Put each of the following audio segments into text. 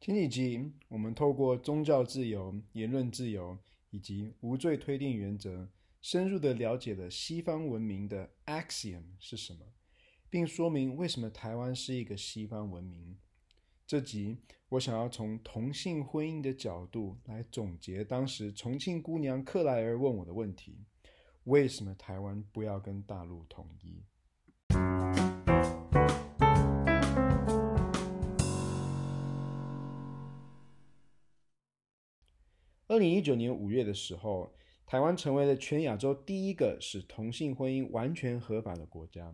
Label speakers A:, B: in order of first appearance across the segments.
A: 前几集我们透过宗教自由、言论自由以及无罪推定原则，深入的了解了西方文明的 axiom 是什么，并说明为什么台湾是一个西方文明。这集我想要从同性婚姻的角度来总结当时重庆姑娘克莱尔问我的问题：为什么台湾不要跟大陆统一？二零一九年五月的时候，台湾成为了全亚洲第一个使同性婚姻完全合法的国家。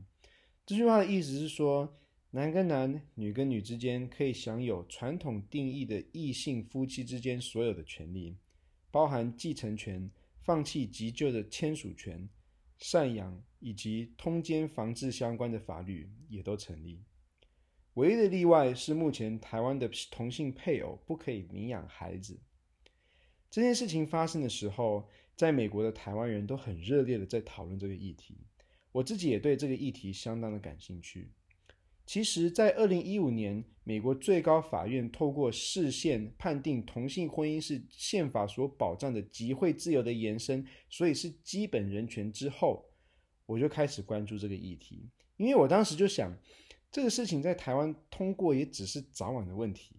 A: 这句话的意思是说，男跟男、女跟女之间可以享有传统定义的异性夫妻之间所有的权利，包含继承权、放弃急救的签署权、赡养以及通奸防治相关的法律也都成立。唯一的例外是，目前台湾的同性配偶不可以领养孩子。这件事情发生的时候，在美国的台湾人都很热烈的在讨论这个议题。我自己也对这个议题相当的感兴趣。其实，在二零一五年，美国最高法院透过释宪判定同性婚姻是宪法所保障的集会自由的延伸，所以是基本人权之后，我就开始关注这个议题。因为我当时就想，这个事情在台湾通过也只是早晚的问题。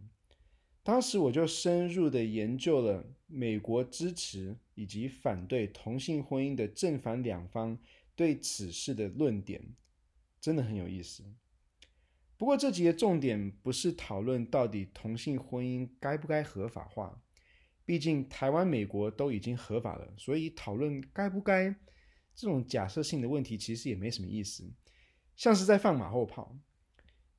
A: 当时我就深入的研究了美国支持以及反对同性婚姻的正反两方对此事的论点，真的很有意思。不过这集的重点不是讨论到底同性婚姻该不该合法化，毕竟台湾、美国都已经合法了，所以讨论该不该这种假设性的问题其实也没什么意思，像是在放马后炮。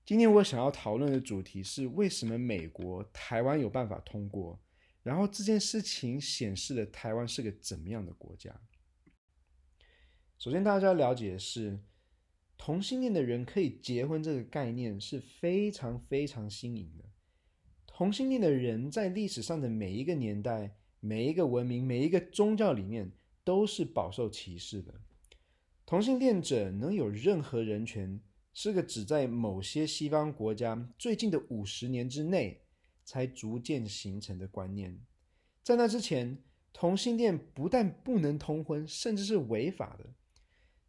A: 今天我想要讨论的主题是为什么美国、台湾有办法通过，然后这件事情显示了台湾是个怎么样的国家。首先，大家要了解的是，同性恋的人可以结婚这个概念是非常非常新颖的。同性恋的人在历史上的每一个年代、每一个文明、每一个宗教里面都是饱受歧视的。同性恋者能有任何人权，是个只在某些西方国家最近的五十年之内才逐渐形成的观念。在那之前，同性恋不但不能通婚，甚至是违法的。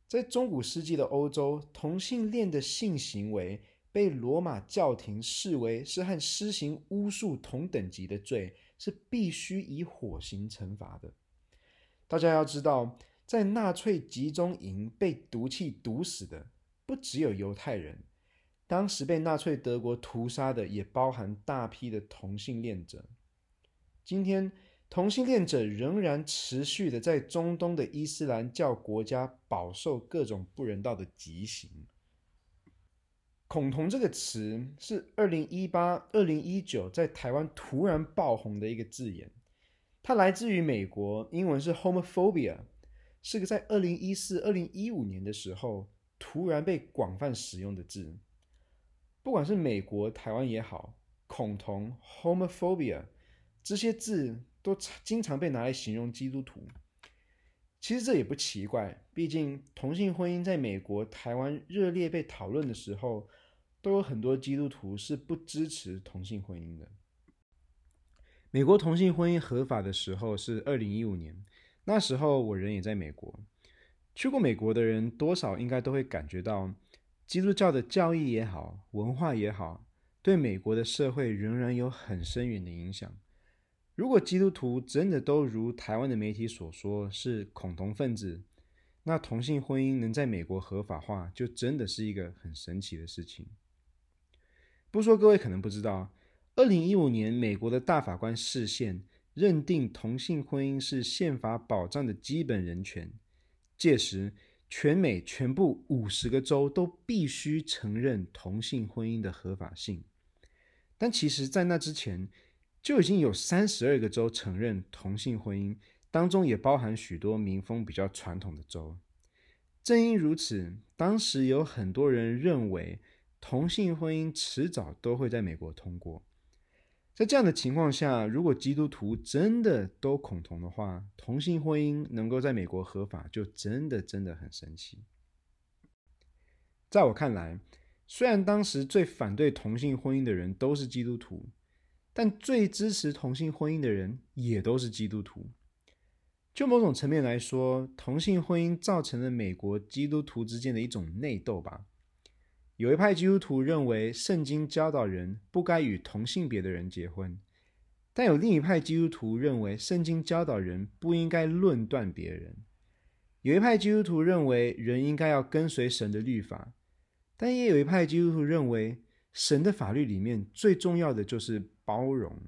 A: 在中古世纪的欧洲，同性恋的性行为被罗马教廷视为是和施行巫术同等级的罪，是必须以火刑惩罚的。大家要知道，在纳粹集中营被毒气毒死的。不只有犹太人，当时被纳粹德国屠杀的也包含大批的同性恋者。今天，同性恋者仍然持续的在中东的伊斯兰教国家饱受各种不人道的极刑。恐同这个词是二零一八、二零一九在台湾突然爆红的一个字眼，它来自于美国，英文是 homophobia，是个在二零一四、二零一五年的时候。突然被广泛使用的字，不管是美国、台湾也好，恐同 （homophobia） 这些字都经常被拿来形容基督徒。其实这也不奇怪，毕竟同性婚姻在美国、台湾热烈被讨论的时候，都有很多基督徒是不支持同性婚姻的。美国同性婚姻合法的时候是二零一五年，那时候我人也在美国。去过美国的人，多少应该都会感觉到，基督教的教义也好，文化也好，对美国的社会仍然有很深远的影响。如果基督徒真的都如台湾的媒体所说是恐同分子，那同性婚姻能在美国合法化，就真的是一个很神奇的事情。不说各位可能不知道，二零一五年美国的大法官释宪，认定同性婚姻是宪法保障的基本人权。届时，全美全部五十个州都必须承认同性婚姻的合法性。但其实，在那之前，就已经有三十二个州承认同性婚姻，当中也包含许多民风比较传统的州。正因如此，当时有很多人认为，同性婚姻迟早都会在美国通过。在这样的情况下，如果基督徒真的都恐同的话，同性婚姻能够在美国合法，就真的真的很神奇。在我看来，虽然当时最反对同性婚姻的人都是基督徒，但最支持同性婚姻的人也都是基督徒。就某种层面来说，同性婚姻造成了美国基督徒之间的一种内斗吧。有一派基督徒认为，圣经教导人不该与同性别的人结婚，但有另一派基督徒认为，圣经教导人不应该论断别人。有一派基督徒认为，人应该要跟随神的律法，但也有一派基督徒认为，神的法律里面最重要的就是包容。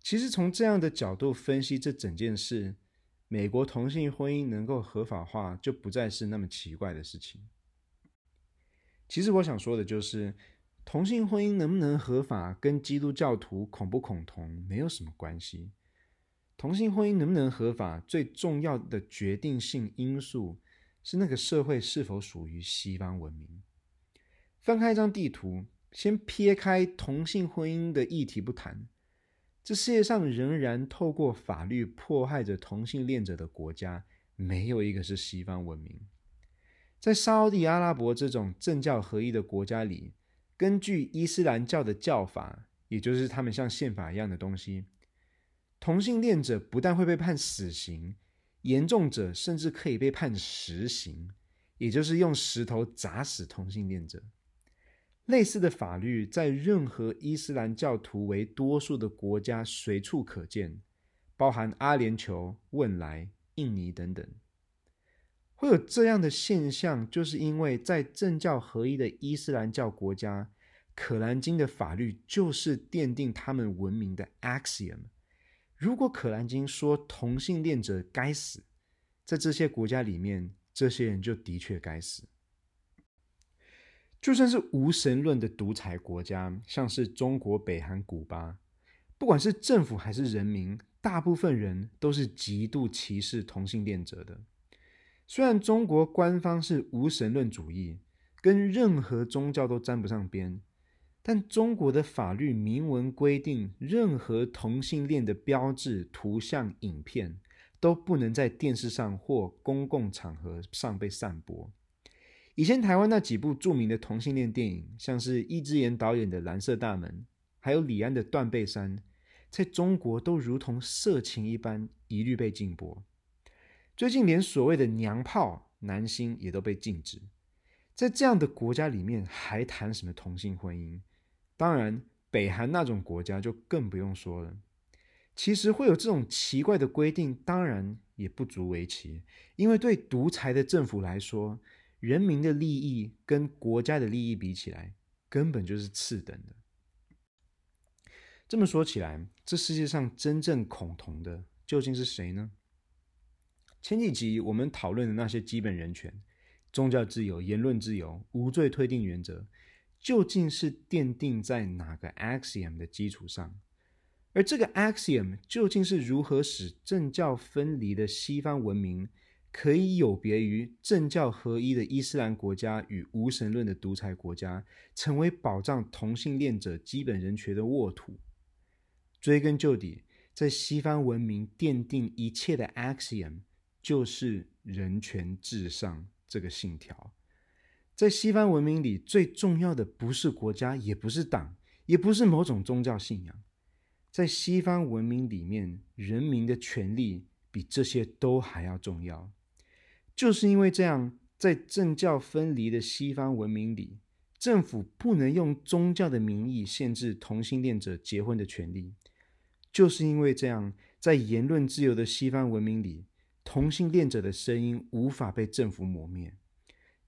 A: 其实从这样的角度分析这整件事，美国同性婚姻能够合法化，就不再是那么奇怪的事情。其实我想说的就是，同性婚姻能不能合法，跟基督教徒恐不恐同没有什么关系。同性婚姻能不能合法，最重要的决定性因素是那个社会是否属于西方文明。翻开一张地图，先撇开同性婚姻的议题不谈。这世界上仍然透过法律迫害着同性恋者的国家，没有一个是西方文明。在沙乌地阿拉伯这种政教合一的国家里，根据伊斯兰教的教法，也就是他们像宪法一样的东西，同性恋者不但会被判死刑，严重者甚至可以被判石刑，也就是用石头砸死同性恋者。类似的法律在任何伊斯兰教徒为多数的国家随处可见，包含阿联酋、汶莱、印尼等等。会有这样的现象，就是因为在政教合一的伊斯兰教国家，可兰经的法律就是奠定他们文明的 axiom。如果可兰经说同性恋者该死，在这些国家里面，这些人就的确该死。就算是无神论的独裁国家，像是中国、北韩、古巴，不管是政府还是人民，大部分人都是极度歧视同性恋者的。虽然中国官方是无神论主义，跟任何宗教都沾不上边，但中国的法律明文规定，任何同性恋的标志、图像、影片都不能在电视上或公共场合上被散播。以前台湾那几部著名的同性恋电影，像是易智言导演的《蓝色大门》，还有李安的《断背山》，在中国都如同色情一般，一律被禁播。最近连所谓的娘炮男星也都被禁止。在这样的国家里面，还谈什么同性婚姻？当然，北韩那种国家就更不用说了。其实会有这种奇怪的规定，当然也不足为奇，因为对独裁的政府来说，人民的利益跟国家的利益比起来，根本就是次等的。这么说起来，这世界上真正恐同的究竟是谁呢？前几集我们讨论的那些基本人权、宗教自由、言论自由、无罪推定原则，究竟是奠定在哪个 axiom 的基础上？而这个 axiom 究竟是如何使政教分离的西方文明，可以有别于政教合一的伊斯兰国家与无神论的独裁国家，成为保障同性恋者基本人权的沃土。追根究底，在西方文明奠定一切的 axiom 就是人权至上这个信条。在西方文明里，最重要的不是国家，也不是党，也不是某种宗教信仰。在西方文明里面，人民的权利比这些都还要重要。就是因为这样，在政教分离的西方文明里，政府不能用宗教的名义限制同性恋者结婚的权利。就是因为这样，在言论自由的西方文明里，同性恋者的声音无法被政府磨灭。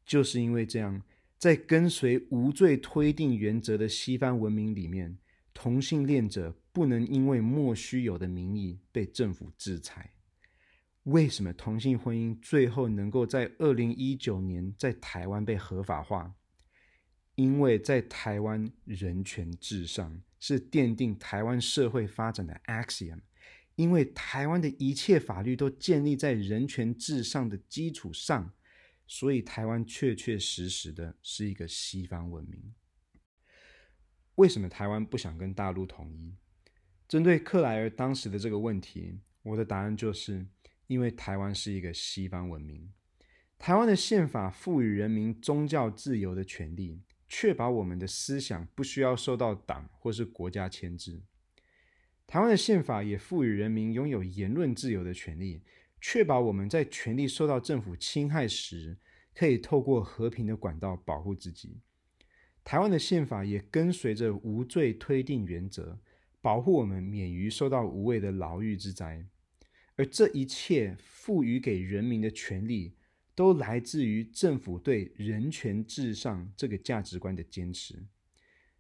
A: 就是因为这样，在跟随无罪推定原则的西方文明里面，同性恋者不能因为莫须有的名义被政府制裁。为什么同性婚姻最后能够在二零一九年在台湾被合法化？因为在台湾人权至上是奠定台湾社会发展的 axiom，因为台湾的一切法律都建立在人权至上的基础上，所以台湾确确实实的是一个西方文明。为什么台湾不想跟大陆统一？针对克莱尔当时的这个问题，我的答案就是。因为台湾是一个西方文明，台湾的宪法赋予人民宗教自由的权利，确保我们的思想不需要受到党或是国家牵制。台湾的宪法也赋予人民拥有言论自由的权利，确保我们在权利受到政府侵害时，可以透过和平的管道保护自己。台湾的宪法也跟随着无罪推定原则，保护我们免于受到无谓的牢狱之灾。而这一切赋予给人民的权利，都来自于政府对人权至上这个价值观的坚持。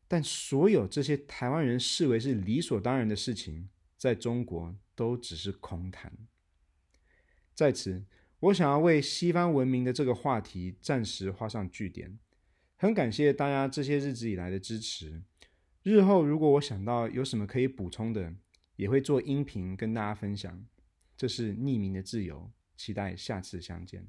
A: 但所有这些台湾人视为是理所当然的事情，在中国都只是空谈。在此，我想要为西方文明的这个话题暂时画上句点。很感谢大家这些日子以来的支持。日后如果我想到有什么可以补充的，也会做音频跟大家分享。这是匿名的自由，期待下次相见。